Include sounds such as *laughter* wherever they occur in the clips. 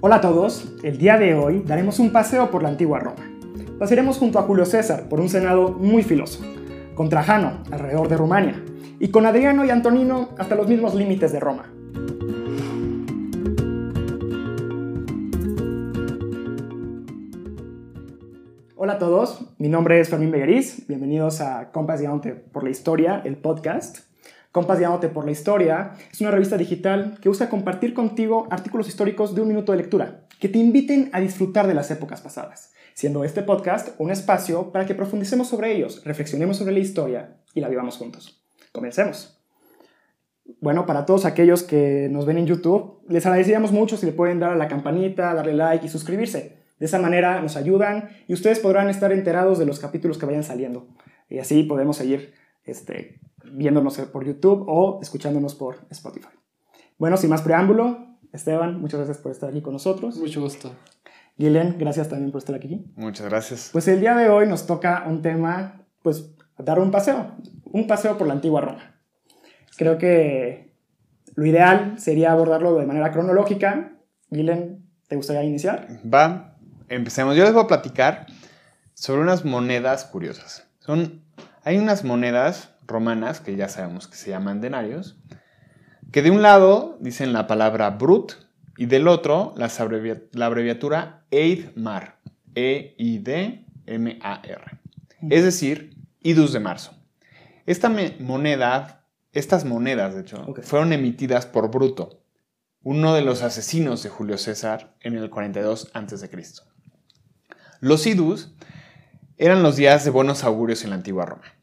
Hola a todos, el día de hoy daremos un paseo por la antigua Roma. Pasaremos junto a Julio César por un senado muy filoso, con Trajano alrededor de Rumania y con Adriano y Antonino hasta los mismos límites de Roma. Hola a todos, mi nombre es Fermín Begueriz, bienvenidos a Compas por la Historia, el podcast. Compas Guiándote por la Historia es una revista digital que busca compartir contigo artículos históricos de un minuto de lectura, que te inviten a disfrutar de las épocas pasadas, siendo este podcast un espacio para que profundicemos sobre ellos, reflexionemos sobre la historia y la vivamos juntos. Comencemos. Bueno, para todos aquellos que nos ven en YouTube, les agradeceríamos mucho si le pueden dar a la campanita, darle like y suscribirse. De esa manera nos ayudan y ustedes podrán estar enterados de los capítulos que vayan saliendo. Y así podemos seguir este, viéndonos por YouTube o escuchándonos por Spotify. Bueno, sin más preámbulo, Esteban, muchas gracias por estar aquí con nosotros. Mucho gusto. Guilén, gracias también por estar aquí. Muchas gracias. Pues el día de hoy nos toca un tema, pues dar un paseo, un paseo por la antigua Roma. Creo que lo ideal sería abordarlo de manera cronológica. Guilén, ¿te gustaría iniciar? Va, empecemos. Yo les voy a platicar sobre unas monedas curiosas. Son, hay unas monedas romanas que ya sabemos que se llaman denarios, que de un lado dicen la palabra brut y del otro la abreviatura EID-MAR, E-I-D-M-A-R, es decir, idus de marzo. Esta moneda, estas monedas, de hecho, fueron emitidas por Bruto, uno de los asesinos de Julio César en el 42 a.C. Los idus eran los días de buenos augurios en la antigua Roma.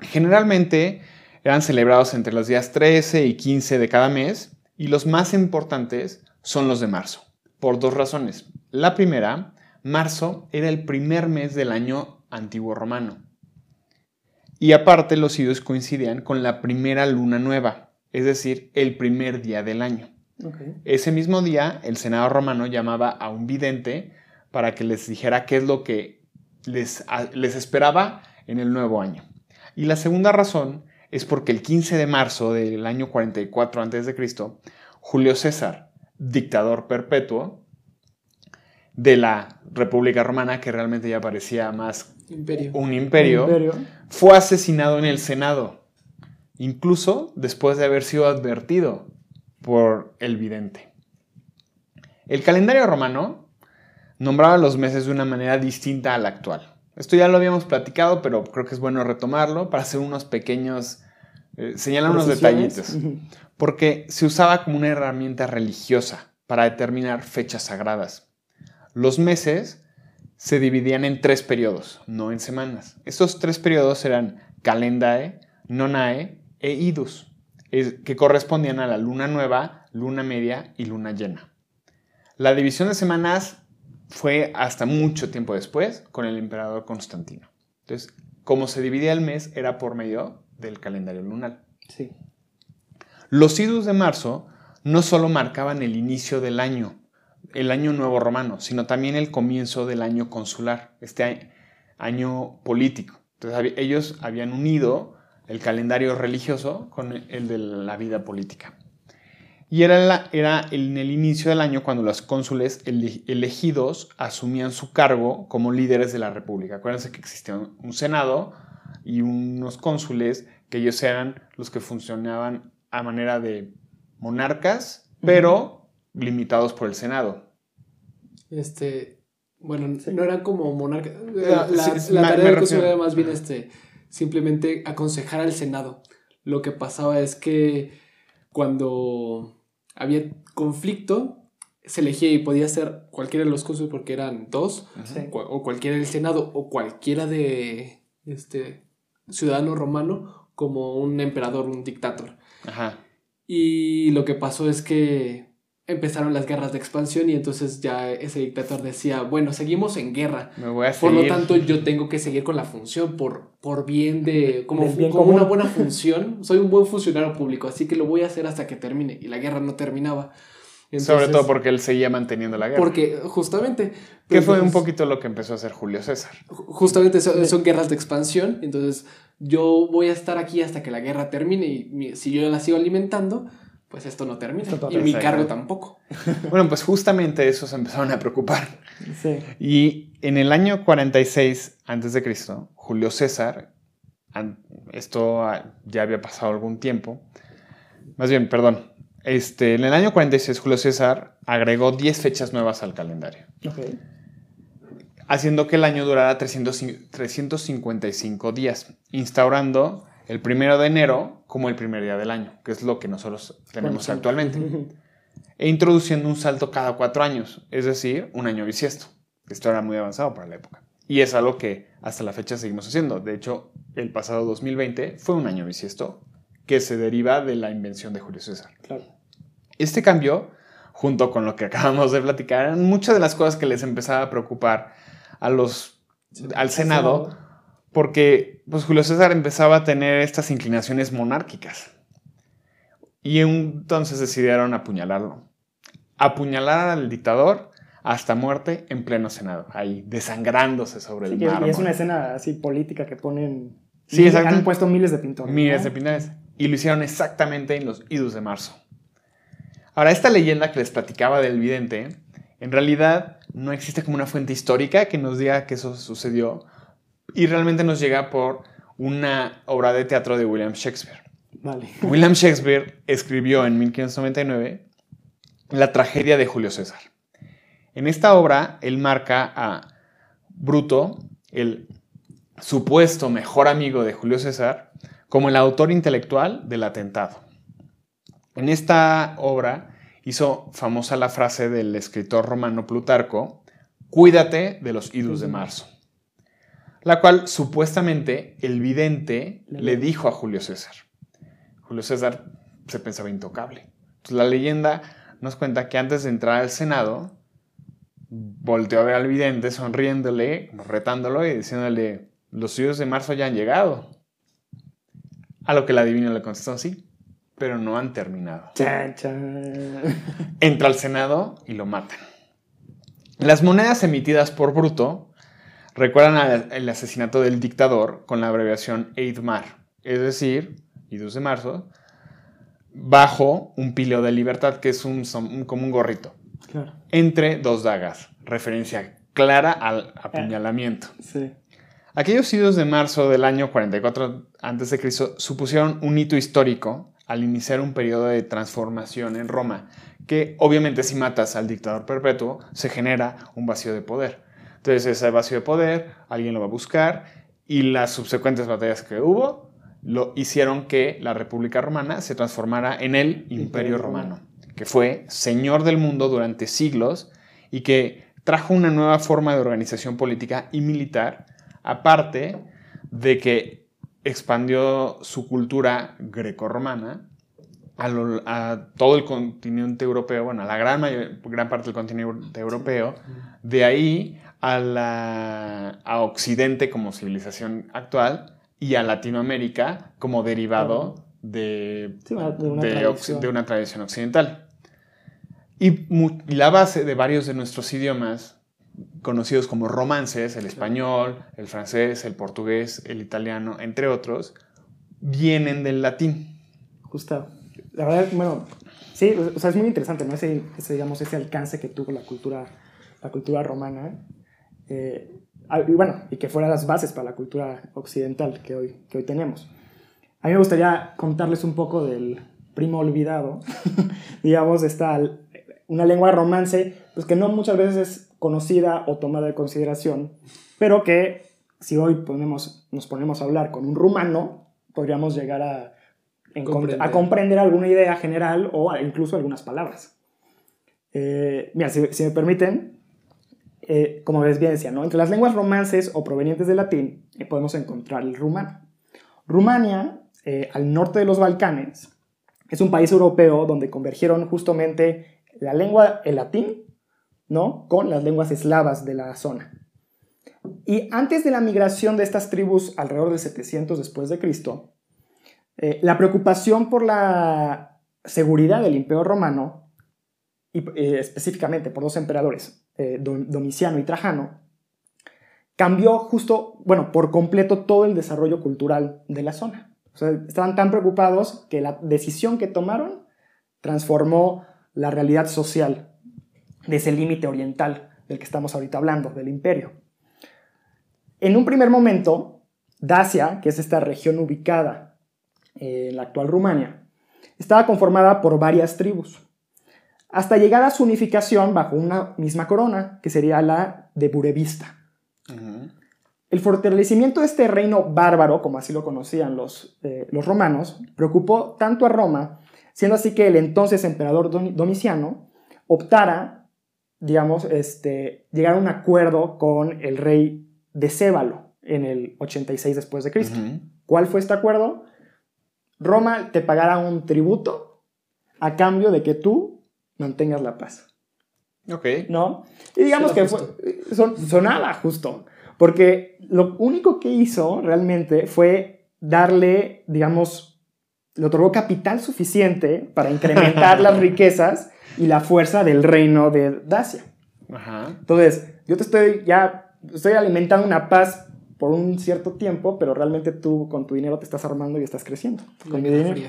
Generalmente eran celebrados entre los días 13 y 15 de cada mes y los más importantes son los de marzo, por dos razones. La primera, marzo era el primer mes del año antiguo romano. Y aparte los idus coincidían con la primera luna nueva, es decir, el primer día del año. Ese mismo día, el Senado romano llamaba a un vidente para que les dijera qué es lo que les, les esperaba en el nuevo año. Y la segunda razón es porque el 15 de marzo del año 44 a.C., Julio César, dictador perpetuo de la República Romana, que realmente ya parecía más Imperio. un imperio, Imperio. fue asesinado en el Senado, incluso después de haber sido advertido por el vidente. El calendario romano nombraba los meses de una manera distinta a la actual. Esto ya lo habíamos platicado, pero creo que es bueno retomarlo para hacer unos pequeños, eh, señalar unos detallitos, porque se usaba como una herramienta religiosa para determinar fechas sagradas. Los meses se dividían en tres periodos, no en semanas. Estos tres periodos eran calendae, nonae e idus, que correspondían a la luna nueva, luna media y luna llena. La división de semanas fue hasta mucho tiempo después con el emperador Constantino. Entonces, como se dividía el mes era por medio del calendario lunar. Sí. Los idus de marzo no solo marcaban el inicio del año, el año nuevo romano, sino también el comienzo del año consular, este año político. Entonces ellos habían unido el calendario religioso con el de la vida política. Y era, la- era en el inicio del año cuando los cónsules ele- elegidos asumían su cargo como líderes de la república. Acuérdense que existía un- un senado y unos cónsules que ellos eran los que funcionaban a manera de monarcas, pero limitados por el senado. Este, bueno, Sí. no eran como monarcas. Ah, La, sí, sí, la tarea del cónsul era más bien este, simplemente aconsejar al Senado. Lo que pasaba es que cuando había conflicto, se elegía y podía ser cualquiera de los cónsules porque eran dos, Sí. o cualquiera del Senado, o cualquiera de este ciudadano romano como un emperador, un dictador. Ajá. Y lo que pasó es que empezaron las guerras de expansión y entonces ya ese dictador decía, bueno, seguimos en guerra. Me voy a Por seguir. lo tanto, yo tengo que seguir con la función por, por bien de... Como, bien como una buena *laughs* función. Soy un buen funcionario público, así que lo voy a hacer hasta que termine. Y la guerra no terminaba. Sobre Entonces, todo porque él seguía manteniendo la guerra. Porque justamente... que fue un entonces, poquito lo que empezó a hacer Julio César. ju- Justamente son, son guerras de expansión. Entonces, yo voy a estar aquí hasta que la guerra termine y si yo la sigo alimentando, pues esto no termina. Esto y mi cargo tampoco. *laughs* Bueno, pues justamente eso se empezaron a preocupar. Sí. Y en el año 46 a.C., Julio César, esto ya había pasado algún tiempo, más bien, perdón, este, en el año 46 Julio César agregó 10 fechas nuevas al calendario, Ok. haciendo que el año durara 300 355 días, instaurando el primero de enero como el primer día del año, que es lo que nosotros tenemos actualmente e introduciendo un salto cada cuatro años, es decir, un año bisiesto. Esto era muy avanzado para la época. Y es algo que hasta la fecha seguimos haciendo. De hecho, el pasado 2020 fue un año bisiesto que se deriva de la invención de Julio César. Claro. Este cambio, junto con lo que acabamos de platicar, eran muchas de las cosas que les empezaba a preocupar a los, al Senado, porque pues, Julio César empezaba a tener estas inclinaciones monárquicas. Y entonces decidieron apuñalarlo. Apuñalar al dictador hasta muerte en pleno Senado, ahí desangrándose sobre Sí, el que- y mármol. es una escena así política que ponen. Sí, exacto. Han puesto miles de pintores. Miles ¿no? de pintores. Y lo hicieron exactamente en los idus de marzo. Ahora, esta leyenda que les platicaba del vidente, en realidad no existe como una fuente histórica que nos diga que eso sucedió. Y realmente nos llega por una obra de teatro de William Shakespeare. Vale. *laughs* William Shakespeare escribió en 1599 la tragedia de Julio César. En esta obra, él marca a Bruto, el supuesto mejor amigo de Julio César, como el autor intelectual del atentado. En esta obra hizo famosa la frase del escritor romano Plutarco, cuídate de los idus de marzo, la cual supuestamente el vidente le dijo a Julio César. Julio César se pensaba intocable. Entonces, la leyenda nos cuenta que antes de entrar al Senado, volteó a ver al vidente sonriéndole, retándolo y diciéndole, los idus de marzo ya han llegado. A lo que el adivino le contestó, sí, pero no han terminado. Entra al Senado y lo matan. Las monedas emitidas por Bruto recuerdan el asesinato del dictador con la abreviación Eidmar, es decir, idus de marzo, bajo un pilo de libertad, que es un, como un gorrito, Claro. entre dos dagas, referencia clara al apuñalamiento. Sí. Aquellos idus de marzo del año 44 a.C. supusieron un hito histórico al iniciar un periodo de transformación en Roma, que obviamente si matas al dictador perpetuo se genera un vacío de poder. Entonces ese vacío de poder alguien lo va a buscar y las subsecuentes batallas que hubo lo hicieron que la República Romana se transformara en el Imperio Romano, que fue señor del mundo durante siglos y que trajo una nueva forma de organización política y militar aparte de que expandió su cultura grecorromana a, lo- a todo el continente europeo, bueno, a la gran, mayor- gran parte del continente europeo, de ahí a, la, a Occidente como civilización actual y a Latinoamérica como derivado de, Sí, una- de una de, tradición. occ- de una tradición occidental. Y, y la base de varios de nuestros idiomas, conocidos como romances, el español, el francés, el portugués, el italiano, entre otros, vienen del latín. Justo. La verdad, bueno, sí, o sea, es muy interesante, ¿no? Ese, ese, digamos, ese alcance que tuvo la cultura, la cultura romana. Eh, ah, y bueno, y que fuera las bases para la cultura occidental que hoy, que hoy tenemos. A mí me gustaría contarles un poco del primo olvidado, *laughs* digamos, esta, una lengua romance, pues que no muchas veces es conocida o tomada en consideración, pero que si hoy ponemos, nos ponemos a hablar con un rumano, podríamos llegar a, Comprender. a comprender alguna idea general o incluso algunas palabras. Eh, mira, si, si me permiten, eh, como les bien decía, ¿no? entre las lenguas romances o provenientes del latín eh, podemos encontrar el rumano. Rumania, eh, al norte de los Balcanes, es un país europeo donde convergieron justamente la lengua, el latín, ¿no? con las lenguas eslavas de la zona. Y antes de la migración de estas tribus alrededor del 700 después de Cristo, eh, la preocupación por la seguridad del Imperio Romano, y específicamente por dos emperadores, eh, Dom- Domiciano y Trajano, cambió justo, bueno, por completo todo el desarrollo cultural de la zona. O sea, estaban tan preocupados que la decisión que tomaron transformó la realidad social de ese límite oriental del que estamos ahorita hablando, del imperio. En un primer momento, Dacia, que es esta región ubicada en la actual Rumania, estaba conformada por varias tribus, hasta llegar a su unificación bajo una misma corona, que sería la de Burevista. El fortalecimiento de este reino bárbaro, como así lo conocían los, eh, los romanos, preocupó tanto a Roma, siendo así que el entonces emperador Domiciano optara, digamos, este, llegar a un acuerdo con el rey de Cébalo en el 86 después de Cristo. ¿Cuál fue este acuerdo? Roma te pagará un tributo a cambio de que tú mantengas la paz. Ok. ¿No? Y digamos que fue, son, sonaba justo, porque lo único que hizo realmente fue darle, digamos, le otorgó capital suficiente para incrementar las *laughs* riquezas y la fuerza del reino de Dacia. Ajá. Entonces, yo te estoy ya, estoy alimentando una paz por un cierto tiempo, pero realmente tú con tu dinero te estás armando y estás creciendo. Con mi dinero.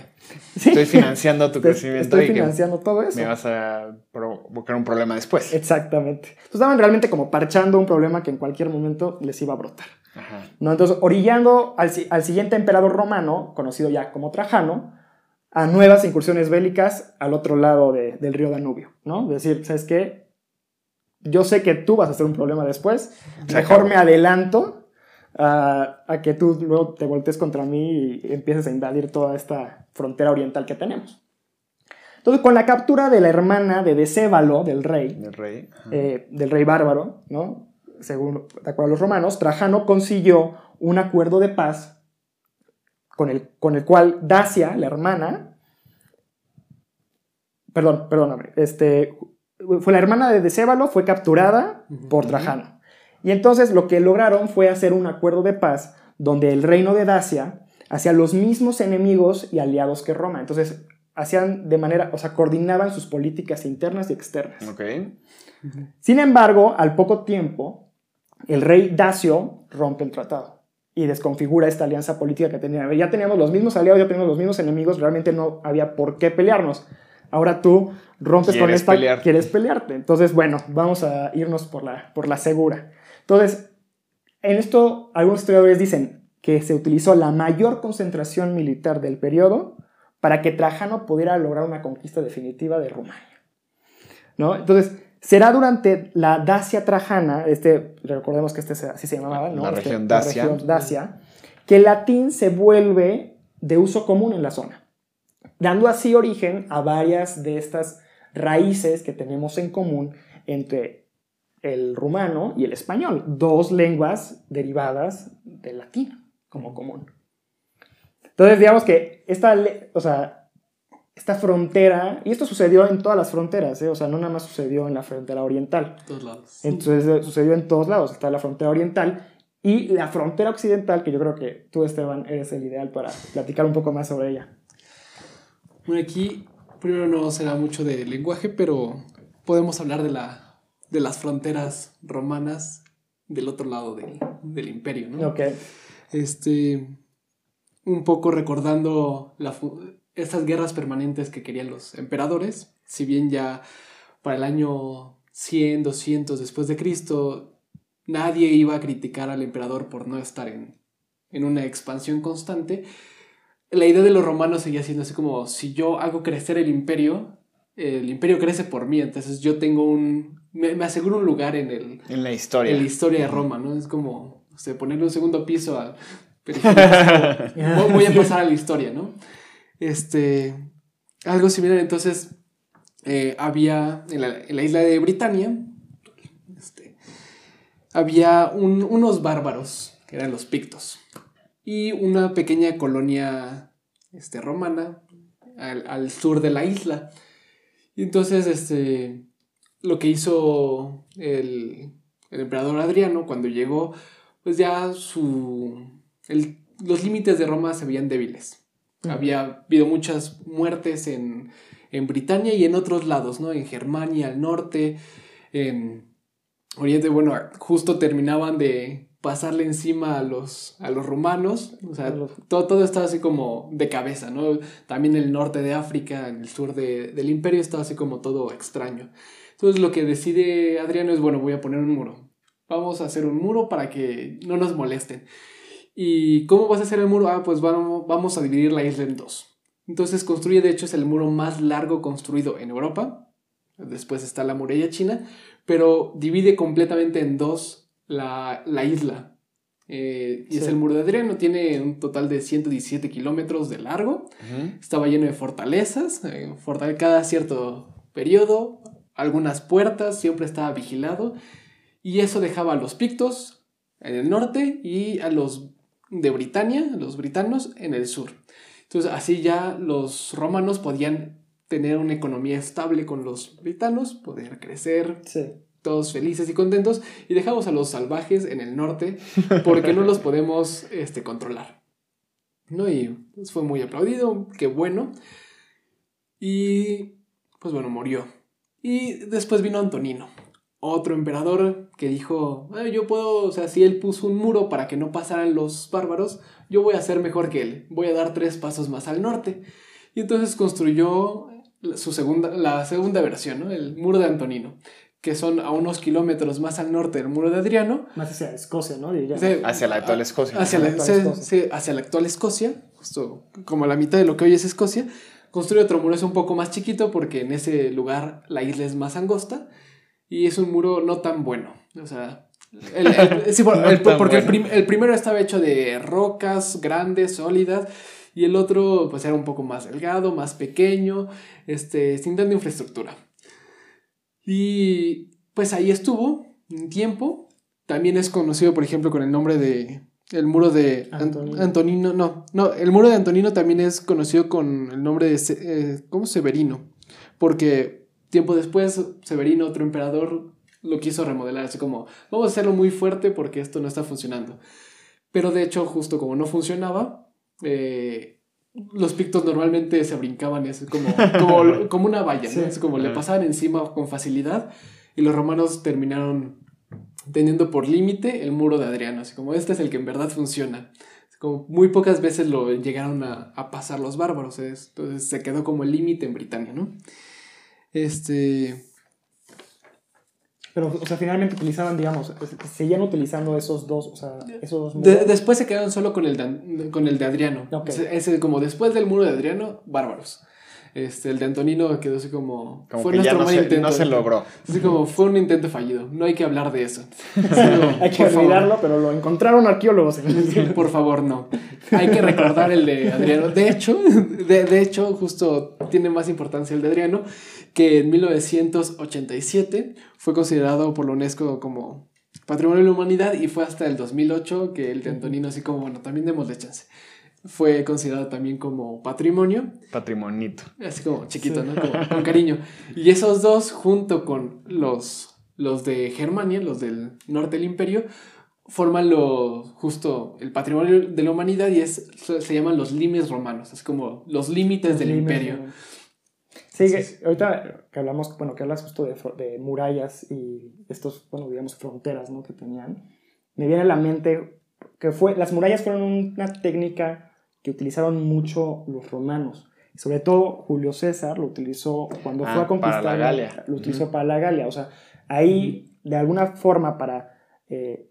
Estoy financiando tu *laughs* crecimiento. Estoy financiando todo eso. Me vas a provocar un problema después. Exactamente. Entonces estaban realmente como parchando un problema que en cualquier momento les iba a brotar. Ajá. ¿No? Entonces, orillando al, al siguiente emperador romano, conocido ya como Trajano, a nuevas incursiones bélicas al otro lado del río Danubio, ¿no? Es decir, ¿sabes qué? Yo sé que tú vas a ser un problema después, mejor me adelanto a, que tú luego te voltees contra mí y empieces a invadir toda esta frontera oriental que tenemos. Entonces, con la captura de la hermana de Decébalo, del rey, del rey, eh, del rey bárbaro, ¿no? según de acuerdo a los romanos, Trajano consiguió un acuerdo de paz con el, con el cual Dacia, la hermana, perdón, perdóname, este, fue la hermana de Decébalo, fue capturada por Trajano. Y entonces lo que lograron fue hacer un acuerdo de paz donde el reino de Dacia hacía los mismos enemigos y aliados que Roma. Entonces hacían de manera, o sea, coordinaban sus políticas internas y externas. Sin embargo, al poco tiempo, el rey Dacio rompe el tratado y desconfigura esta alianza política que tenía. Ya teníamos los mismos aliados, ya teníamos los mismos enemigos, realmente no había por qué pelearnos. Ahora tú rompes con esta, quieres pelearte. Entonces, bueno, vamos a irnos por la, por la segura. Entonces, en esto algunos historiadores dicen que se utilizó la mayor concentración militar del periodo para que Trajano pudiera lograr una conquista definitiva de Rumania. ¿No? Entonces, será durante la Dacia Trajana, este, recordemos que este así se llamaba, ¿no? La este, región Dacia. La región Dacia, que el latín se vuelve de uso común en la zona, dando así origen a varias de estas raíces que tenemos en común entre el rumano y el español, dos lenguas derivadas del latín como común. Entonces, digamos que esta, o sea, esta frontera, y esto sucedió en todas las fronteras, ¿eh? o sea, no nada más sucedió en la frontera oriental. Todos lados. Entonces, sucedió en todos lados. Está la frontera oriental y la frontera occidental, que yo creo que tú, Esteban, eres el ideal para platicar un poco más sobre ella. Bueno, aquí primero no será mucho de lenguaje, pero podemos hablar de la de las fronteras romanas del otro lado del, imperio, ¿no? Ok. Este, un poco recordando estas guerras permanentes que querían los emperadores, si bien ya para el año 100, 200 después de Cristo, nadie iba a criticar al emperador por no estar en, en una expansión constante, la idea de los romanos seguía siendo así como, si yo hago crecer el imperio, el imperio crece por mí, entonces yo tengo un, me, aseguro un lugar en el... En la historia. En la historia de Roma, ¿no? Es como, o sea, ponerle un segundo piso a... *laughs* voy a pasar a la historia, ¿no? Este, algo similar, entonces, eh, había en la, isla de Britania, este, había unos bárbaros, que eran los pictos, y una pequeña colonia este, romana al, al sur de la isla. Y entonces, este, lo que hizo el, emperador Adriano cuando llegó, pues ya su, los límites de Roma se veían débiles. Había habido muchas muertes en, en Britania y en otros lados, ¿no? En Germania, al norte, en Oriente, bueno, justo terminaban de pasarle encima a los, a los romanos. O sea, todo, todo estaba así como de cabeza, ¿no? También el norte de África, en el sur del imperio, estaba así como todo extraño. Entonces lo que decide Adriano es, bueno, voy a poner un muro. Vamos a hacer un muro para que no nos molesten. ¿Y cómo vas a hacer el muro? Ah, pues vamos, vamos a dividir la isla en dos. Entonces construye, de hecho, es el muro más largo construido en Europa. Después está la muralla china, pero divide completamente en dos la, isla. Eh, y es el muro de Adriano, tiene un total de 117 kilómetros de largo. Estaba lleno de fortalezas, eh, cada cierto periodo, algunas puertas, siempre estaba vigilado. Y eso dejaba a los pictos en el norte y a los de Britania, los britanos, en el sur. Entonces así ya los romanos podían tener una economía estable con los britanos, poder crecer, todos felices y contentos, y dejamos a los salvajes en el norte porque no los podemos este, controlar. ¿No? Y pues, fue muy aplaudido, qué bueno. Y pues bueno, murió. Y después vino Antonino, otro emperador que dijo, ah, yo puedo, o sea, si él puso un muro para que no pasaran los bárbaros, yo voy a ser mejor que él, voy a dar tres pasos más al norte. Y entonces construyó su segunda, la segunda versión, ¿no? el muro de Antonino, que son a unos kilómetros más al norte del muro de Adriano. Más hacia Escocia, ¿no? hacia la actual Escocia. Hacia la, hacia la actual Escocia, justo como la mitad de lo que hoy es Escocia. Construye otro muro, es un poco más chiquito porque en ese lugar la isla es más angosta y es un muro no tan bueno. O sea, *laughs* porque el, primero estaba hecho de rocas grandes, sólidas, y el otro pues era un poco más delgado, más pequeño, este, sin tanta infraestructura. Y pues ahí estuvo un tiempo. También es conocido, por ejemplo, con el nombre de el muro de Antonino. No, no, el muro de Antonino también es conocido con el nombre de eh, ¿cómo? Severino, porque Tiempo después, Severino, otro emperador, lo quiso remodelar, así como, vamos a hacerlo muy fuerte porque esto no está funcionando. Pero de hecho, justo como no funcionaba, eh, los pictos normalmente se brincaban es como, como, *laughs* una valla, Es como le pasaban encima con facilidad y los romanos terminaron teniendo por límite el muro de Adriano, así como este es el que en verdad funciona. Como muy pocas veces lo llegaron a, a pasar los bárbaros, entonces se quedó como el límite en Britania, ¿no? Este. Pero, o sea, finalmente utilizaban, digamos, seguían utilizando esos dos, o sea, esos dos Después se quedaron solo con el de, con el de Adriano. Ese, como después del muro de Adriano, bárbaros. Este, el de Antonino quedó así como. fue nuestro no intento. No se logró. Así como fue un intento fallido. No hay que hablar de eso. *laughs* hay que olvidarlo, pero lo encontraron arqueólogos. por favor, no. Hay que recordar el de Adriano. De hecho, de, de hecho, justo tiene más importancia el de Adriano que en 1987 fue considerado por la UNESCO como Patrimonio de la Humanidad y fue hasta el 2008 que el de Antonino así como, bueno, también démosle chance. Fue considerado también como patrimonio. Patrimonito. Así como chiquito, ¿no? *laughs* con cariño. Y esos dos, junto con los, los de Germania, los del norte del imperio, forman lo justo el patrimonio de la humanidad y es, se llaman los limes romanos, es como los límites del imperio. Sí, ahorita que hablamos, bueno, que hablas justo de, de, murallas y estos, bueno, digamos, fronteras, ¿no? Que tenían, me viene a la mente que fue, las murallas fueron una técnica que utilizaron mucho los romanos. Sobre todo Julio César lo utilizó cuando fue a ah, conquistar. Para la Galia. Lo utilizó para la Galia. O sea, ahí, de alguna forma, para. Eh,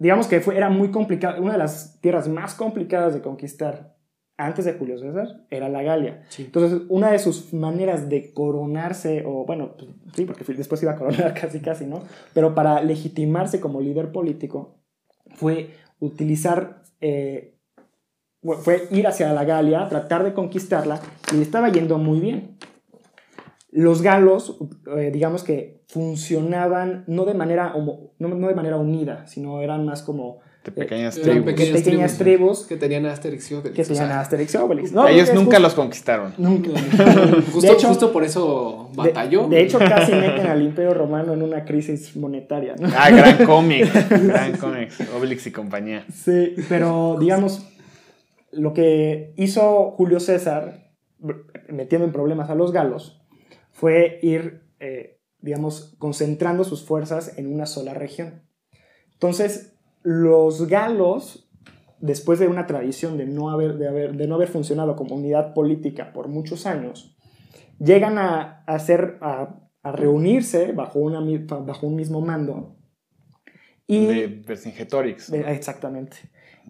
digamos que fue, era muy complicado, una de las tierras más complicadas de conquistar antes de Julio César era la Galia. Entonces, una de sus maneras de coronarse, o bueno, pues, sí, porque después iba a coronar *laughs* casi, casi, ¿no? Pero para legitimarse como líder político fue utilizar, eh, fue ir hacia la Galia, tratar de conquistarla, y le estaba yendo muy bien. Los galos, eh, digamos que funcionaban no de manera, no, no de manera unida, sino eran más como pequeñas tribus. Pequeñas, tribus, que tenían Asterix y Obelix. Que tenían Asterix y Obelix. ellos nunca los conquistaron. *laughs* Nunca. justo, hecho, justo por eso batalló. De, hecho, casi meten al Imperio Romano en una crisis monetaria. Ah, gran cómic. *laughs* gran cómic. Obelix y compañía. Sí, pero digamos, lo que hizo Julio César, metiendo en problemas a los galos, fue ir, eh, digamos, concentrando sus fuerzas en una sola región. Entonces, los galos, después de una tradición de no haber, de haber, de no haber funcionado como unidad política por muchos años, llegan a, hacer, a, a reunirse bajo, una, mi- bajo un mismo mando. Y, de Vercingetorix. exactamente.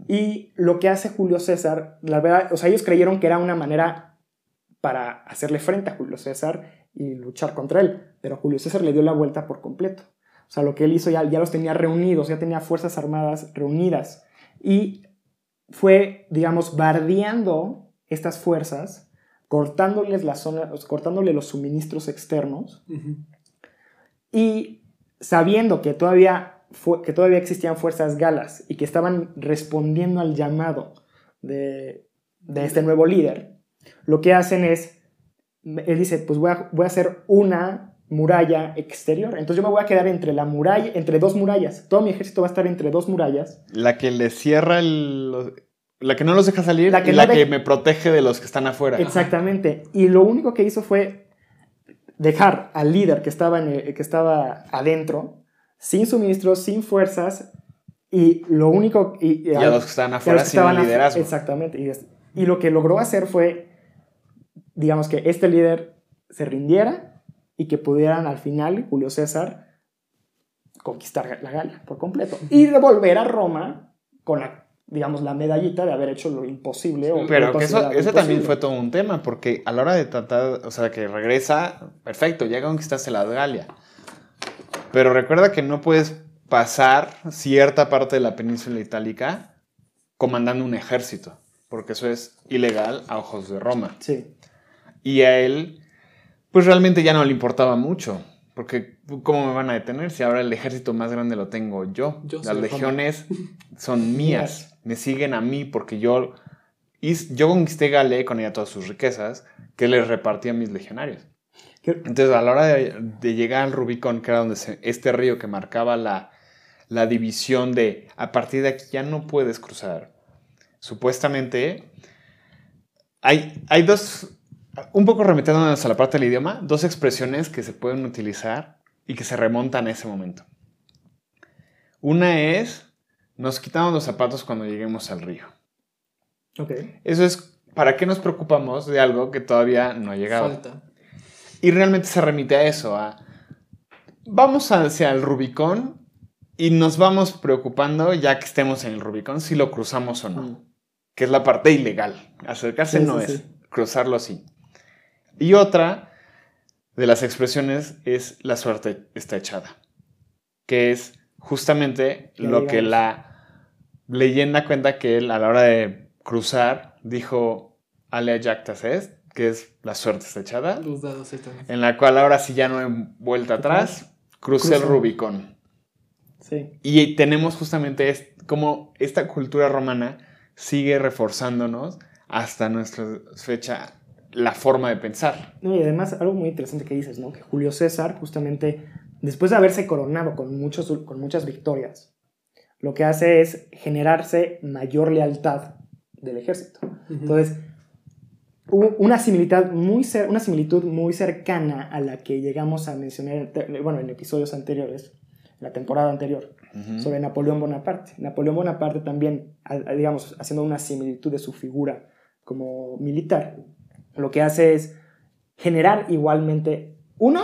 Y lo que hace Julio César, la verdad, o sea, ellos creyeron que era una manera para hacerle frente a Julio César y luchar contra él, pero Julio César le dio la vuelta por completo. O sea, lo que él hizo ya, ya los tenía reunidos, ya tenía fuerzas armadas reunidas y fue, digamos, bardeando estas fuerzas, cortándoles la zona, cortándole los suministros externos y sabiendo que todavía, que todavía existían fuerzas galas y que estaban respondiendo al llamado de, de este nuevo líder, lo que hacen es, él dice, pues voy a, voy a hacer una muralla exterior. Entonces yo me voy a quedar entre la muralla, entre dos murallas. Todo mi ejército va a estar entre dos murallas. La que le cierra el... La que no los deja salir La que y no la que me protege de los que están afuera. Exactamente. Y lo único que hizo fue dejar al líder que estaba, en el- que estaba adentro, sin suministros, sin fuerzas, y lo único... Y, Y a los que estaban afuera sin liderazgo. Exactamente. Y, y lo que logró hacer fue, digamos que este líder se rindiera y que pudieran al final, Julio César, conquistar la Galia por completo. Y devolver a Roma con la, digamos, la medallita de haber hecho lo imposible. o Pero lo que eso, ese también fue todo un tema, porque a la hora de tratar, o sea, que regresa, perfecto, ya conquistaste la Galia. Pero recuerda que no puedes pasar cierta parte de la península itálica comandando un ejército, porque eso es ilegal a ojos de Roma. Sí. Y a él, pues realmente ya no le importaba mucho, porque ¿cómo me van a detener si ahora el ejército más grande lo tengo yo? Yo Las Roma. legiones *laughs* son mías, me siguen a mí porque yo, yo conquisté Gale con ella todas sus riquezas, que les repartí a mis legionarios. Entonces, a la hora de, de llegar al Rubicón, que era donde se- este río que marcaba la, la división de a partir de aquí ya no puedes cruzar. Supuestamente, hay, hay dos, un poco remitiéndonos a la parte del idioma, dos expresiones que se pueden utilizar y que se remontan a ese momento. Una es, nos quitamos los zapatos cuando lleguemos al río. Ok. Eso es, ¿para qué nos preocupamos de algo que todavía no ha llegado? Falta. Y realmente se remite a eso, a vamos hacia el Rubicón y nos vamos preocupando ya que estemos en el Rubicón si lo cruzamos o no, Mm. que es la parte ilegal. Acercarse Sí, no sí, es, sí. cruzarlo sí. Y otra de las expresiones es la suerte está echada, que es justamente lo que la leyenda cuenta que él a la hora de cruzar dijo alea jactas est, que es la suerte está echada, Los dados exactamente. en la cual ahora sí ya no hay vuelta atrás, crucé el. Rubicón. Sí. Y tenemos justamente es, como esta cultura romana sigue reforzándonos hasta nuestra fecha la forma de pensar. No, y además, algo muy interesante que dices, ¿no? Que Julio César, justamente, después de haberse coronado con, muchos, con muchas victorias, lo que hace es generarse mayor lealtad del ejército. Entonces, una similitud muy, una similitud muy cercana a la que llegamos a mencionar, bueno, en episodios anteriores, en la temporada anterior, sobre Napoleón Bonaparte. Napoleón Bonaparte también, digamos, haciendo una similitud de su figura como militar, lo que hace es generar igualmente, uno,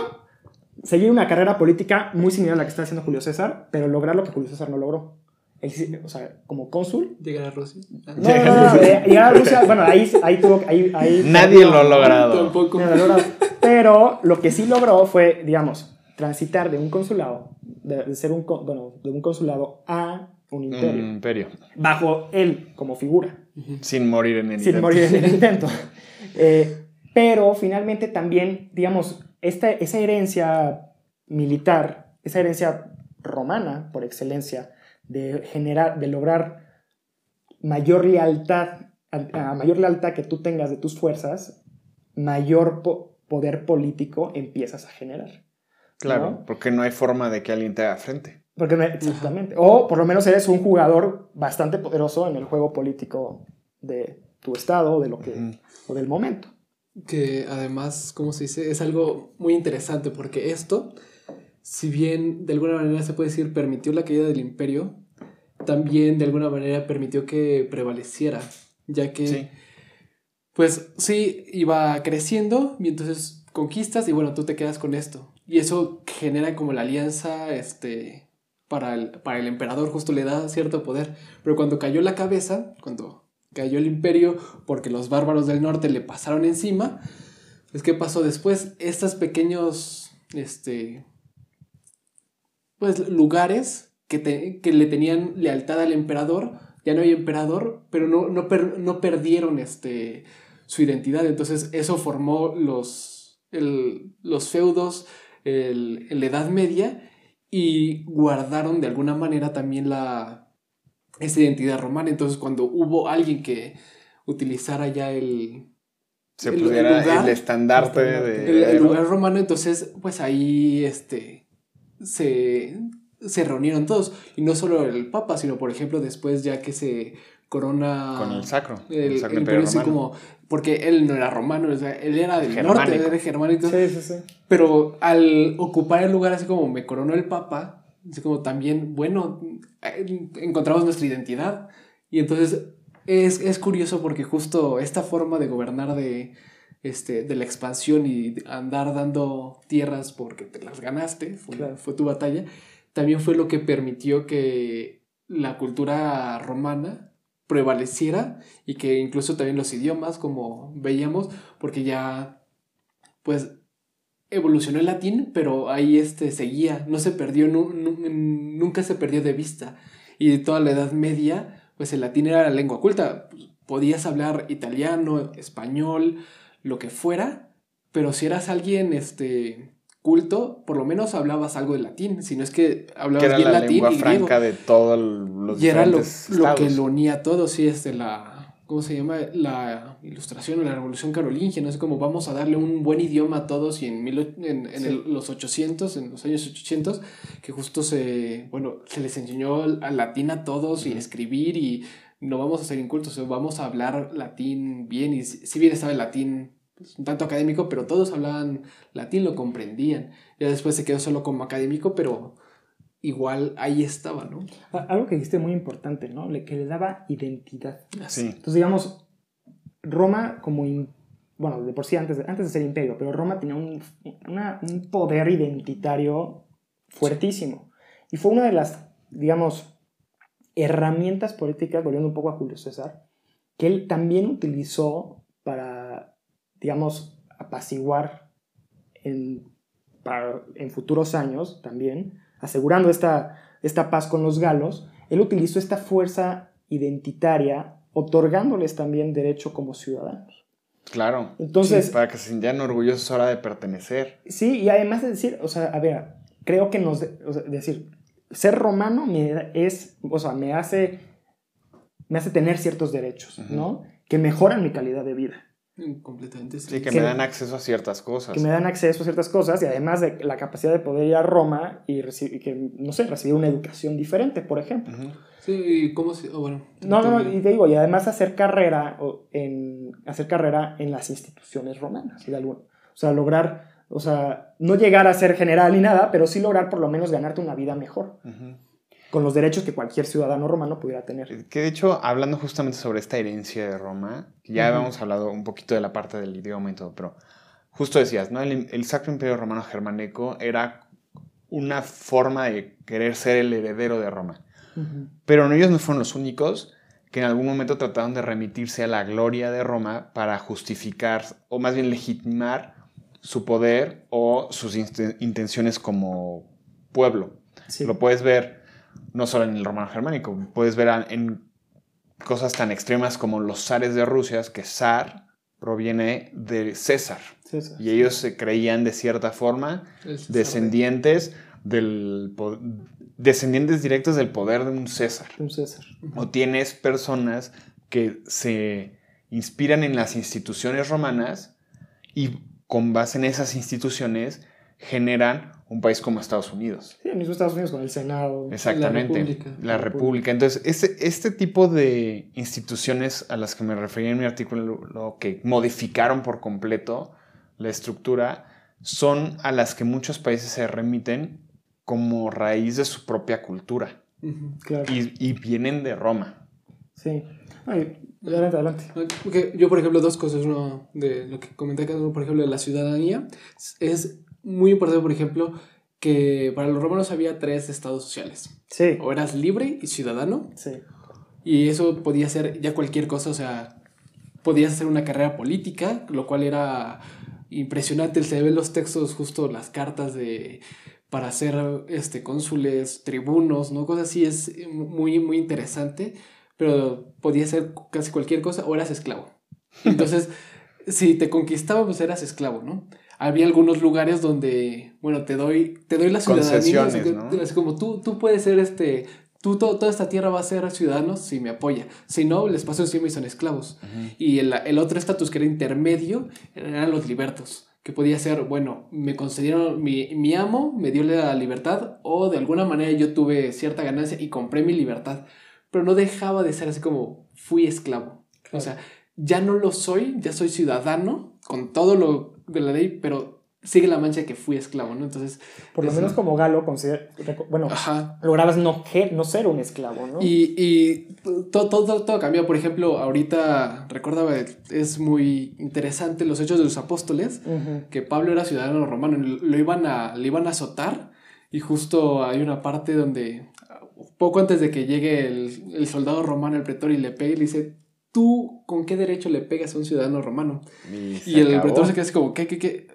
seguir una carrera política muy similar a la que está haciendo Julio César, pero lograr lo que Julio César no logró. Él o sea, como cónsul. Llegar a Rusia. No, no, no, no, llegar a Rusia, bueno, ahí, ahí tuvo, ahí, ahí Nadie lo ha logrado. Tampoco. no, no, no. Pero lo que sí logró fue, digamos, transitar de un consulado, de, de ser un, bueno, de un consulado a un Un imperio, imperio. bajo él como figura, Sin morir en el sin intento. morir en el *laughs* intento. Eh, pero finalmente también, digamos, esta, esa herencia militar, esa herencia romana por excelencia, de generar, de lograr mayor lealtad, a, a mayor lealtad que tú tengas de tus fuerzas, mayor po- poder político empiezas a generar. Claro, ¿no? porque no hay forma de que alguien te haga frente. Porque no- exactamente. O por lo menos eres un jugador bastante poderoso en el juego político de tu estado, de lo que, o del momento. Que además, ¿cómo se dice? Es algo muy interesante porque esto, si bien de alguna manera se puede decir permitió la caída del imperio, también de alguna manera permitió que prevaleciera, ya que, Sí. pues sí, iba creciendo y entonces conquistas y bueno, tú te quedas con esto. Y eso genera como la alianza, este, para el, para el emperador, justo le da cierto poder. Pero cuando cayó la cabeza, cuando cayó el imperio, porque los bárbaros del norte le pasaron encima, es que pasó después, estos pequeños, este, pues lugares que, te- que le tenían lealtad al emperador, ya no hay emperador, pero no, no, per- no perdieron este, su identidad. Entonces eso formó los, el- los feudos el- en la Edad Media y guardaron de alguna manera también la, esa identidad romana. Entonces cuando hubo alguien que utilizara ya el, Se El- el pudiera el, lugar- estandarte el de... el, lugar romano, entonces, pues ahí este, se, se reunieron todos. Y no solo el Papa, sino por ejemplo después ya que se corona Con el sacro. el, el sacro el imperio como, porque él no era romano, o sea, él era del Germánico. norte, era germánico. Sí, sí, sí. Pero al ocupar el lugar así como me coronó el Papa, así como también, bueno, encontramos nuestra identidad. Y entonces es, es curioso porque justo esta forma de gobernar de, este, de la expansión y de andar dando tierras porque te las ganaste, fue, Claro. fue tu batalla, también fue lo que permitió que la cultura romana prevaleciera y que incluso también los idiomas, como veíamos, porque ya, pues, evolucionó el latín, pero ahí este seguía, no se perdió, nu- nu- nunca se perdió de vista. Y toda la Edad Media, pues el latín era la lengua culta. Podías hablar italiano, español, lo que fuera, pero si eras alguien este, culto, por lo menos hablabas algo de latín, si no es que hablabas que era bien la latín lengua y griego. franca de todos los Y era lo, que lo unía a todo, sí, es de la, ¿cómo se llama? La ilustración o la revolución carolingia, no sé cómo vamos a darle un buen idioma a todos y en, mil en, en Sí. el- los 800, en los años 800, que justo se, bueno, se les enseñó al latín a todos y escribir y no vamos a ser incultos, vamos a hablar latín bien y si bien estaba el latín un tanto académico, pero todos hablaban latín, lo comprendían. Ya después se quedó solo como académico, pero igual ahí estaba, ¿no? Algo que dijiste muy importante, ¿no? Le- que le daba identidad. Sí. Entonces, digamos, Roma como... in- bueno, de por sí antes de, antes de ser imperio, pero Roma tenía un, una- un poder identitario fuertísimo. Y fue una de las, digamos, herramientas políticas, volviendo un poco a Julio César, que él también utilizó digamos, apaciguar en, para- en futuros años también, asegurando esta, esta paz con los galos, él utilizó esta fuerza identitaria, otorgándoles también derecho como ciudadanos. Claro. Entonces- Sí, para que se sintieran orgullosos ahora de pertenecer. Sí, y además de decir, o sea, a ver, creo que nos, de- o sea, decir, ser romano me es, o sea, me hace, me hace tener ciertos derechos. ¿no? Que mejoran mi calidad de vida, Completamente. Sí, que Que- me dan acceso a ciertas cosas. que me dan acceso a ciertas cosas y además de la capacidad de poder ir a Roma y, recibir, que, no sé, recibir una educación diferente, por ejemplo. Ujú. Sí, y cómo se. oh, bueno. No, no, no, y te digo, y además hacer carrera o, en hacer carrera en las instituciones romanas, de alguna- o sea, lograr, o sea, no llegar a ser general ni nada, pero sí lograr por lo menos ganarte una vida mejor, Ujú. Con los derechos que cualquier ciudadano romano pudiera tener. Que de hecho, hablando justamente sobre esta herencia de Roma, ya Ujú. habíamos hablado un poquito de la parte del idioma y todo, pero justo decías, ¿no? El, el Sacro Imperio Romano Germánico era una forma de querer ser el heredero de Roma. Pero ellos no fueron los únicos que en algún momento trataron de remitirse a la gloria de Roma para justificar, o más bien legitimar, su poder o sus intenciones como pueblo. Sí. Lo puedes ver no solo en el romano germánico, puedes ver en cosas tan extremas como los zares de Rusia, que zar proviene de César. Y ellos se creían de cierta forma descendientes del descendientes directos del poder de un César. Un César. O tienes personas que se inspiran en las instituciones romanas y con base en esas instituciones generan un país como Estados Unidos. Sí, el mismo Estados Unidos con el Senado. Exactamente. La República. La República. Entonces, este, este tipo de instituciones a las que me refería en mi artículo, lo que modificaron por completo la estructura, son a las que muchos países se remiten como raíz de su propia cultura. Claro. y, y vienen de Roma. Sí. Ay, adelante, adelante. Porque yo, por ejemplo, dos cosas. Uno de lo que comenté acá, por ejemplo, de la ciudadanía. Es muy importante, por ejemplo, que para los romanos había tres estados sociales. Sí. O eras libre y ciudadano, Sí. y eso podía ser ya cualquier cosa, o sea, podías hacer una carrera política, lo cual era impresionante. Se ven los textos, justo las cartas de para ser este, cónsules, tribunos, ¿no? Cosas así, es muy, muy interesante, pero podía ser casi cualquier cosa o eras esclavo. *laughs* Entonces, si te conquistaba, pues eras esclavo, ¿no? Había algunos lugares donde, bueno, te doy, te doy la ciudadanía. Concesiones, así como tú, tú puedes ser este, tú, to- toda esta tierra va a ser ciudadanos si me apoya. Si no, les paso encima y son esclavos. Y el, el otro estatus que era intermedio eran los libertos, que podía ser, bueno, me concedieron, mi, mi amo me dio la libertad o de alguna manera yo tuve cierta ganancia y compré mi libertad, pero no dejaba de ser así como fui esclavo. O sea, ya no lo soy, ya soy ciudadano con todo lo de la ley, pero sigue la mancha de que fui esclavo, ¿no? Entonces, Por lo menos como Galo, considera, bueno, ajá, lograbas no, no ser un esclavo, ¿no? Y, y todo, todo, todo, cambió. Por ejemplo, ahorita recordaba, es muy interesante los hechos de los apóstoles, que Pablo era ciudadano romano, lo iban a, le iban a azotar y justo hay una parte donde poco antes de que llegue el, el soldado romano, el pretor, y le pegue, le dice, ¿tú con qué derecho le pegas a un ciudadano romano? Y, Y el acabó. pretor se queda así como, ¿qué, qué, qué?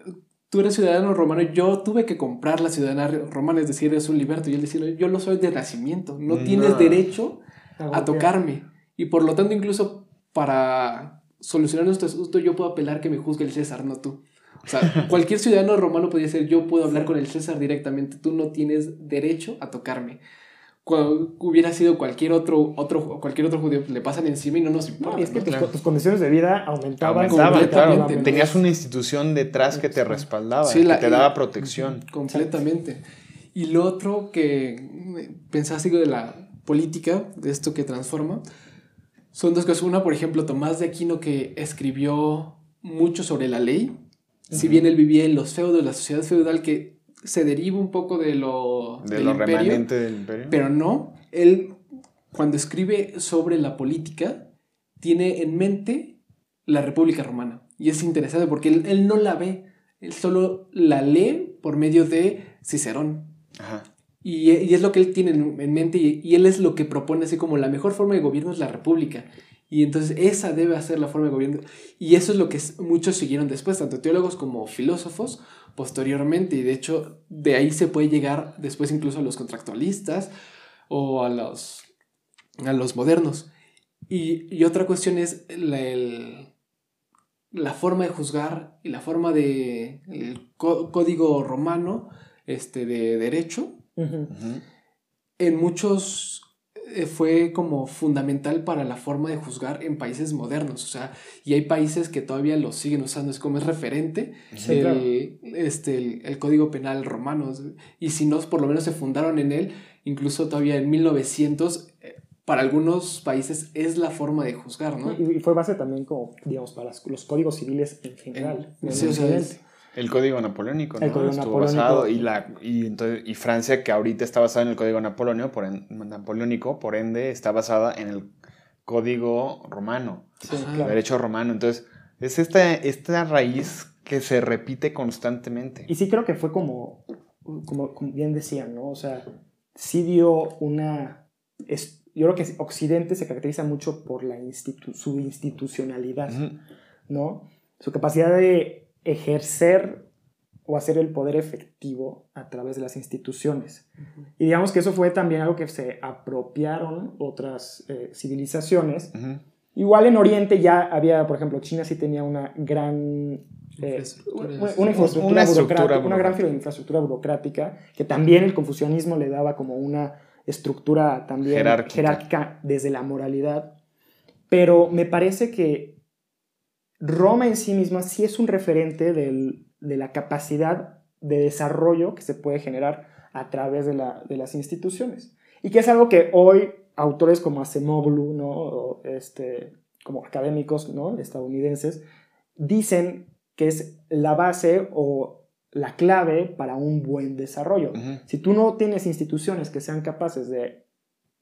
Tú eres ciudadano romano, yo tuve que comprar la ciudadanía romana, es decir, eres un liberto. Y él decía, yo lo soy de nacimiento, no tienes No. derecho a tocarme. Y por lo tanto, incluso para solucionar nuestro asunto, yo puedo apelar que me juzgue el César, no tú. O sea, *laughs* cualquier ciudadano romano podría ser, yo puedo hablar con el César directamente, tú no tienes derecho a tocarme. Cuando hubiera sido cualquier otro, otro, cualquier otro judío, le pasan encima y no nos importa. No, es que ¿no? tus, Claro. tus condiciones de vida aumentaban. Aumentaban, claro. Tenías una institución detrás que te respaldaba, Sí, que te daba protección. Completamente. Y lo otro que pensaba así de la política, de esto que transforma, son dos cosas. Una, por ejemplo, Tomás de Aquino que escribió mucho sobre la ley. Si bien él vivía en los feudos, la sociedad feudal que se deriva un poco de lo, De del lo imperio, remanente del imperio. pero no, él cuando escribe sobre la política tiene en mente la República Romana. Y es interesante porque él, él no la ve, él solo la lee por medio de Cicerón. Ajá. Y, y es lo que él tiene en, en mente y, y él es lo que propone así como la mejor forma de gobierno es la República. Y entonces esa debe ser la forma de gobierno. Y eso es lo que muchos siguieron después, tanto teólogos como filósofos, posteriormente. Y de hecho, de ahí se puede llegar después incluso a los contractualistas o a los, a los modernos. Y, y otra cuestión es la, el- la forma de juzgar y la forma de el có- código romano este, de derecho. En muchos fue como fundamental para la forma de juzgar en países modernos. O sea, y hay países que todavía lo siguen usando, es como es referente Sí, el, claro. este, el, el código penal romano. Y si no, por lo menos se fundaron en él, incluso todavía en 1900, eh, para algunos países es la forma de juzgar, ¿no? Y, y fue base también como, digamos, para los códigos civiles en general. En- sí, o sea, es- El código napoleónico, ¿no? El código Estuvo napoleónico. basado y la y entonces y Francia que ahorita está basada en el código napoleónico, por en- napoleónico, por ende está basada en el código romano, Sí, Ajá. claro. derecho romano. Entonces, es esta esta raíz que se repite constantemente. Y sí creo que fue como, como, como bien decían, ¿no? O sea, sí dio una... es- yo creo que Occidente se caracteriza mucho por la institu- su institucionalidad. ¿no? Su capacidad de ejercer o hacer el poder efectivo a través de las instituciones. Y digamos que eso fue también algo que se apropiaron otras eh, civilizaciones. Ujú. Igual en Oriente ya había, por ejemplo, China sí tenía una gran... eh, Infraestructura. una, una infraestructura, Una burocrática, una gran infraestructura burocrática, que también el confucianismo le daba como una estructura también Jerárquica. jerárquica desde la moralidad. Pero me parece que Roma en sí misma sí es un referente del- de la capacidad de desarrollo que se puede generar a través de, la- de las instituciones. Y que es algo que hoy autores como Acemoglu, ¿no? O, este, como académicos ¿no? estadounidenses, dicen que es la base o la clave para un buen desarrollo. Si tú no tienes instituciones que sean capaces de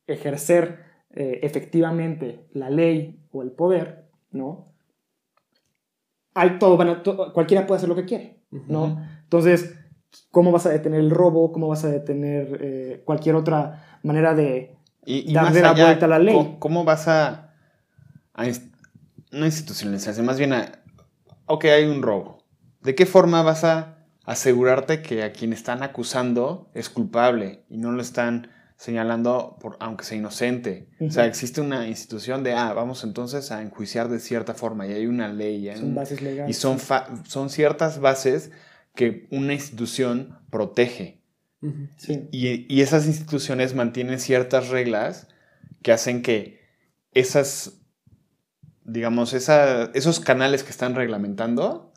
ejercer eh, efectivamente la ley o el poder, ¿no? Hay todo, van a- cualquiera puede hacer lo que quiere, ¿no? Entonces, ¿cómo vas a detener el robo? ¿Cómo vas a detener eh, cualquier otra manera de... Y, y Darle la vuelta a la ley. ¿cómo, cómo vas a, a no institucionalizarse, más bien a, ok, hay un robo. ¿De qué forma vas a asegurarte que a quien están acusando es culpable y no lo están señalando por, aunque sea inocente? O sea, existe una institución de, ah, vamos entonces a enjuiciar de cierta forma y hay una ley. Son un- bases legales. y son, son ciertas bases que una institución protege. Sí. Y, y esas instituciones mantienen ciertas reglas que hacen que esas, digamos, esa- esos canales que están reglamentando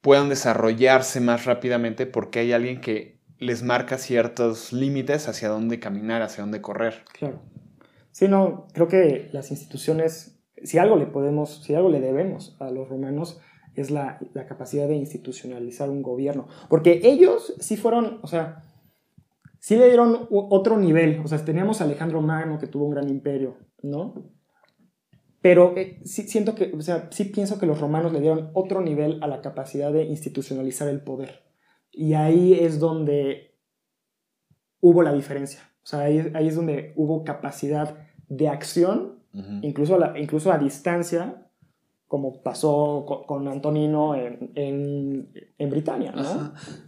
puedan desarrollarse más rápidamente porque hay alguien que les marca ciertos límites hacia dónde caminar, hacia dónde correr. Claro. Sí, no, creo que las instituciones, si algo le podemos, si algo le debemos a los romanos, es la, capacidad de institucionalizar un gobierno. Porque ellos sí fueron, o sea, sí le dieron otro nivel. O sea, teníamos a Alejandro Magno que tuvo un gran imperio, ¿no? Pero eh, sí siento que, o sea, sí pienso que los romanos le dieron otro nivel a la capacidad de institucionalizar el poder. Y ahí es donde hubo la diferencia. O sea, ahí, ahí es donde hubo capacidad de acción, incluso a, la- incluso a distancia, como pasó co- con, Antonino en, en, en Britania, ¿no?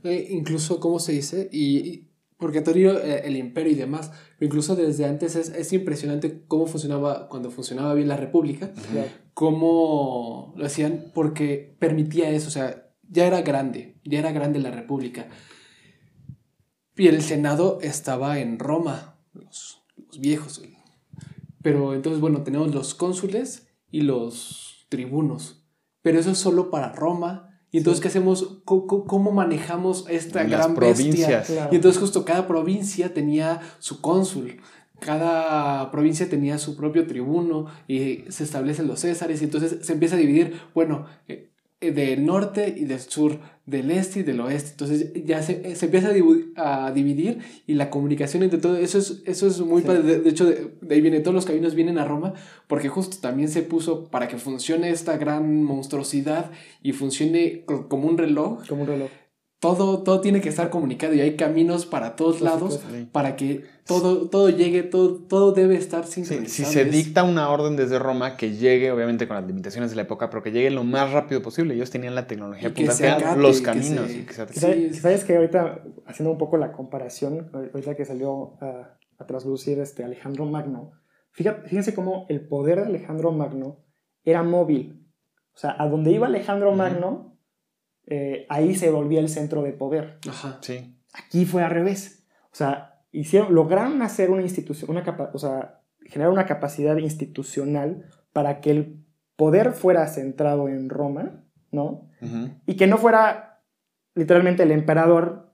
Eh, incluso, ¿cómo se dice? Y, y- porque Antonio, eh, el imperio y demás, pero incluso desde antes es, es impresionante cómo funcionaba, cuando funcionaba bien la república, cómo lo hacían, porque permitía eso, o sea, ya era grande, ya era grande la república. Y el Senado estaba en Roma, los, los viejos. Pero entonces, bueno, tenemos los cónsules y los tribunos. Pero eso es solo para Roma. Y entonces, Sí. ¿qué hacemos? ¿Cómo, manejamos esta las gran bestia? Claro. Y entonces justo cada provincia tenía su cónsul, cada provincia tenía su propio tribuno y se establecen los césares y entonces se empieza a dividir, bueno, eh, del norte y del sur, del este y del oeste. Entonces ya se, se empieza a, dividir y la comunicación entre todo eso es, eso es muy Sí. padre. De, de hecho, de, de ahí viene, todos los caminos vienen a Roma porque justo también se puso para que funcione esta gran monstruosidad y funcione co- como un reloj Como un reloj. Todo, todo tiene que estar comunicado y hay caminos para todos lados. Sí. para que todo, todo llegue, todo, todo debe estar Sí, sincronizado. si se dicta una orden desde Roma que llegue, obviamente con las limitaciones de la época, pero que llegue lo más rápido posible. Ellos tenían la tecnología de acate, los que caminos. se- y que se Sí. ¿Sabes que ahorita, haciendo un poco la comparación, ahorita que salió a, a traslucir este Alejandro Magno, fíjate, fíjense cómo el poder de Alejandro Magno era móvil. O sea, a donde iba Alejandro Ujú. Magno, eh, ahí se volvía el centro de poder. Ajá. Sí. Aquí fue al revés. O sea, hicieron, lograron hacer una institución, una capa- o sea, generar una capacidad institucional para que el poder fuera centrado en Roma, ¿no? Y que no fuera literalmente el emperador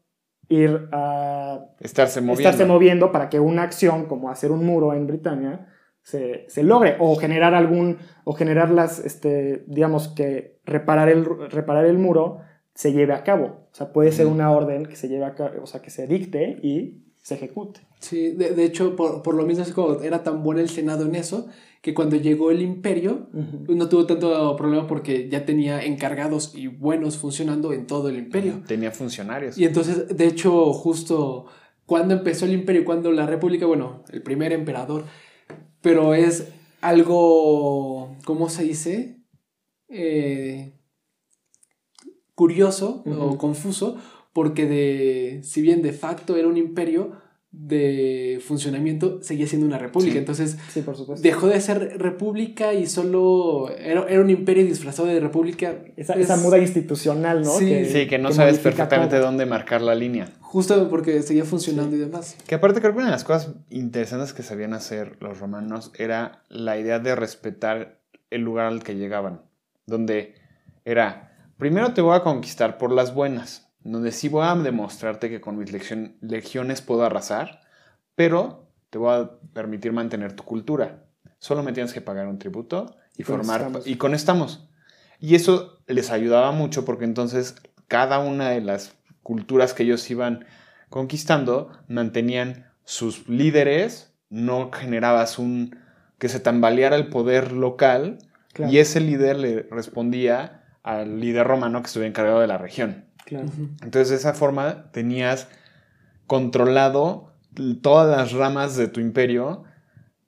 ir a Estarse moviendo. estarse moviendo para que una acción como hacer un muro en Britania se, se logre o generar algún o generar las este digamos que reparar el reparar el muro se lleve a cabo o sea puede ser una orden que se lleve a cabo o sea que se dicte y se ejecute Sí, de, de hecho, por, por lo mismo es como era tan bueno el Senado en eso, que cuando llegó el imperio, no tuvo tanto problema porque ya tenía encargados y buenos funcionando en todo el imperio. Tenía funcionarios. Y entonces, de hecho, justo cuando empezó el imperio, cuando la república, bueno, el primer emperador, pero es algo, ¿cómo se dice? Eh, curioso o confuso, porque de, si bien de facto era un imperio, de funcionamiento seguía siendo una república. Sí. Entonces, sí por supuesto dejó de ser república y solo era, era un imperio disfrazado de república. esa, Es- esa muda institucional no Sí. Sí, que no sabes perfectamente todo. dónde marcar la línea. Justo porque seguía funcionando y demás. Que aparte creo que una de las cosas interesantes que sabían hacer los romanos era la idea de respetar el lugar al que llegaban. Donde era, primero te voy a conquistar por las buenas. Donde sí voy a demostrarte que con mis legion- legiones puedo arrasar, pero te voy a permitir mantener tu cultura. Solo me tienes que pagar un tributo y Y formar... estamos. Y con estamos. Y eso les ayudaba mucho porque entonces cada una de las culturas que ellos iban conquistando mantenían sus líderes no generabas un que se tambaleara el poder local Claro. y ese líder le respondía al líder romano que estuviera encargado de la región. Claro. Entonces de esa forma tenías controlado todas las ramas de tu imperio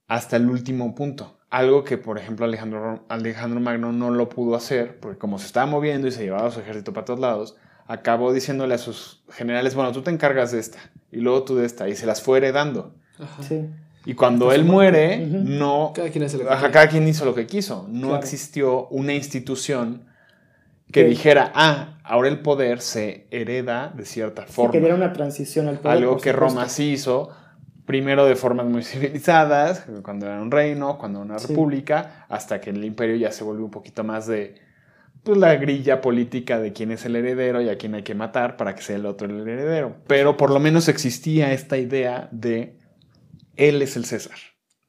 hasta el último punto. Algo que, por ejemplo, Alejandro, Alejandro Magno no lo pudo hacer, porque como se estaba moviendo y se llevaba su ejército para todos lados, acabó diciéndole a sus generales, bueno, tú te encargas de esta, y luego tú de esta, y se las fue heredando. Ajá. Sí. Y cuando él muere, no... Cada quien hace lo que Ajá, quiere. cada quien hizo lo que quiso. No Claro. existió una institución que dijera, ah, ahora el poder se hereda de cierta Sí, forma. que diera una transición al poder. Algo que supuesto. Roma sí hizo, primero de formas muy civilizadas, cuando era un reino, cuando era una Sí. república, hasta que el imperio ya se volvió un poquito más de pues, la grilla política de quién es el heredero y a quién hay que matar para que sea el otro el heredero. Pero por lo menos existía esta idea de él es el César.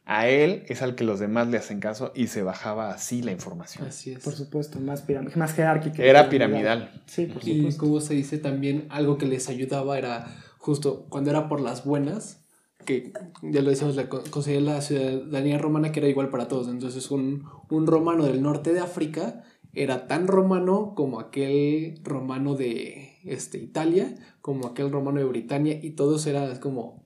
A él es al que los demás le hacen caso y se bajaba así la información. Así es. Por supuesto, más, más jerárquica. Era piramidal. Sí, por Y supuesto. como se dice también, algo que les ayudaba era justo cuando era por las buenas, que ya lo decíamos, la, co- conseguir la ciudadanía romana que era igual para todos. Entonces un, un romano del norte de África era tan romano como aquel romano de este, Italia, como aquel romano de Britania, y todos eran como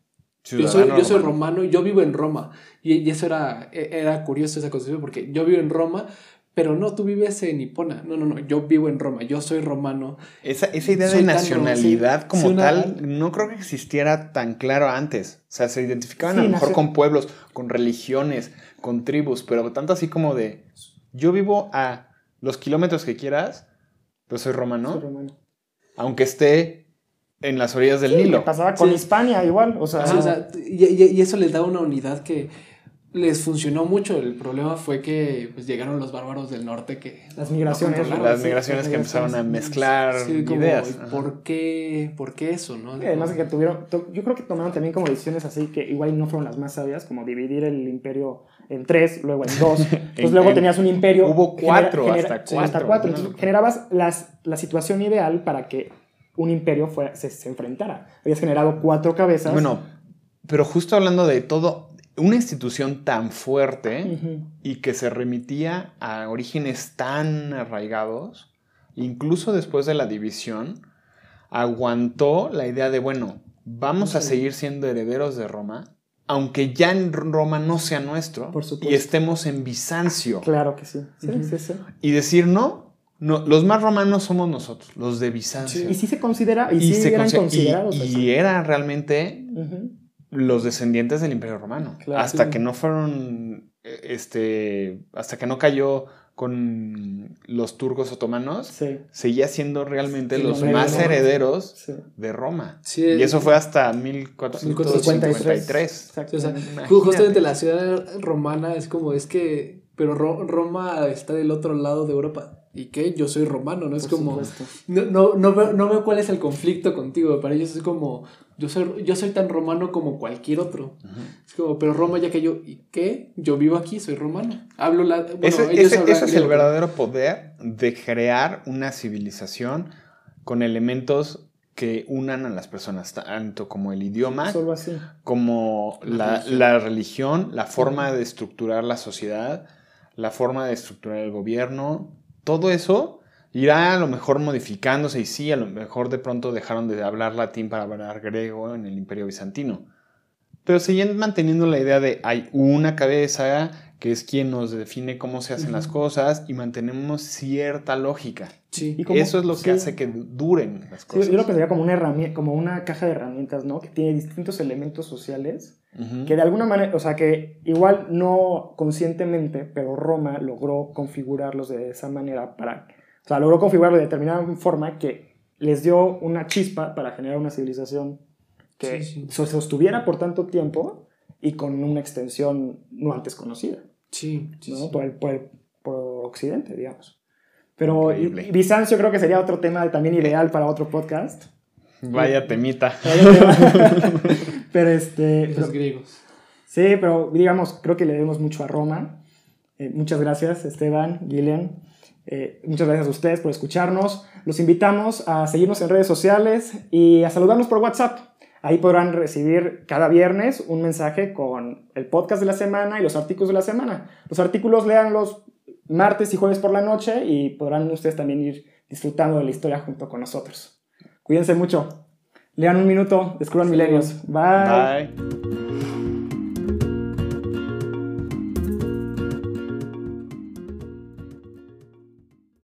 yo soy, yo soy romano. y yo vivo en Roma. Y, y eso era, e- era curioso esa concepción porque yo vivo en Roma, pero no, tú vives en Hipona. No, no, no, yo vivo en Roma, yo soy romano. Esa, esa idea Soy de nacionalidad como sí, una- tal no creo que existiera tan claro antes. O sea, se identificaban Sí, a lo mejor nació- con pueblos, con religiones, con tribus, pero tanto así como de yo vivo a los kilómetros que quieras, pues soy romano, Soy romano. aunque esté en las orillas del Sí, Nilo. pasaba con Sí. Hispania igual. O sea, Ajá, o sea, y, y- y eso les da una unidad que les funcionó mucho. El problema fue que pues, llegaron los bárbaros del norte que... las migraciones. Las migraciones que empezaron a mezclar Sí, como, ideas. ¿y Ajá. ¿por qué, ¿por qué eso? No? Además de que tuvieron, yo creo que tomaron también como decisiones así que igual no fueron las más sabias, como dividir el imperio en tres, luego en dos. *laughs* Entonces En- luego en- tenías un imperio. hubo cuatro, hasta cuatro, hasta cuatro. Entonces generabas las, la situación ideal para que un imperio fuera, se, se enfrentara. Habías generado cuatro cabezas. Bueno, pero justo hablando de todo, una institución tan fuerte y que se remitía a orígenes tan arraigados, incluso después de la división, aguantó la idea de, bueno, vamos a seguir siendo herederos de Roma, aunque ya en Roma no sea nuestro Por y estemos en Bizancio. Claro que sí. Sí, sí, sí. Y decir, no, no, los más romanos somos nosotros, los de Bizancio. Y sí se considera, y, Y sí se eran considerados y así. eran realmente los descendientes del Imperio Romano. Claro, hasta que no fueron, este, hasta que no cayó con los turcos otomanos, Sí, seguía siendo realmente Sí, los más no. herederos sí. de Roma. Sí, Y eso fue hasta 1453. 1453. Sí, o sea, justamente la ciudad romana es como, es que, pero Ro- Roma está del otro lado de Europa. ¿Y qué? Yo soy romano, ¿no? Es Por como, no, no, no, veo, no veo cuál es el conflicto contigo. Para ellos es como, yo soy, yo soy tan romano como cualquier otro. Es como, pero Roma ya que yo, ¿y qué? Yo vivo aquí, soy romano. Hablo la... Bueno, ese, ellos ese- ese es el verdadero poder de crear una civilización con elementos que unan a las personas, tanto como el idioma, así. como La la, religión. la religión, la forma de estructurar la sociedad, la forma de estructurar el gobierno, todo eso irá a lo mejor modificándose y sí, a lo mejor de pronto dejaron de hablar latín para hablar griego en el imperio bizantino. Pero siguen manteniendo la idea de hay una cabeza que es quien nos define cómo se hacen las cosas y mantenemos cierta lógica. Sí. Y Eso es lo que sí. hace que duren las Sí, cosas. yo lo pensaría como una herramienta, como una caja de herramientas, ¿no? Que tiene distintos elementos sociales Ujú. que de alguna manera, o sea, que igual no conscientemente, pero Roma logró configurarlos de esa manera para, o sea, logró configurarlos de determinada forma que les dio una chispa para generar una civilización que Sí, sí. se sostuviera por tanto tiempo y con una extensión no antes conocida, Sí, sí, ¿no? sí. Por, el, por, el- por Occidente, digamos. Pero Increíble. Bizancio creo que sería otro tema también ideal para otro podcast. Vaya temita. *laughs* pero este... Los pero- griegos. Sí, pero digamos, creo que le debemos mucho a Roma. Eh, muchas gracias, Esteban, Gillian. Eh, muchas gracias a ustedes por escucharnos. Los invitamos a seguirnos en redes sociales y a saludarnos por WhatsApp Ahí podrán recibir cada viernes un mensaje con el podcast de la semana y los artículos de la semana. Los artículos lean los martes y jueves por la noche y podrán ustedes también ir disfrutando de la historia junto con nosotros. Cuídense mucho. Lean un minuto, descubran milenios. Bye. Bye.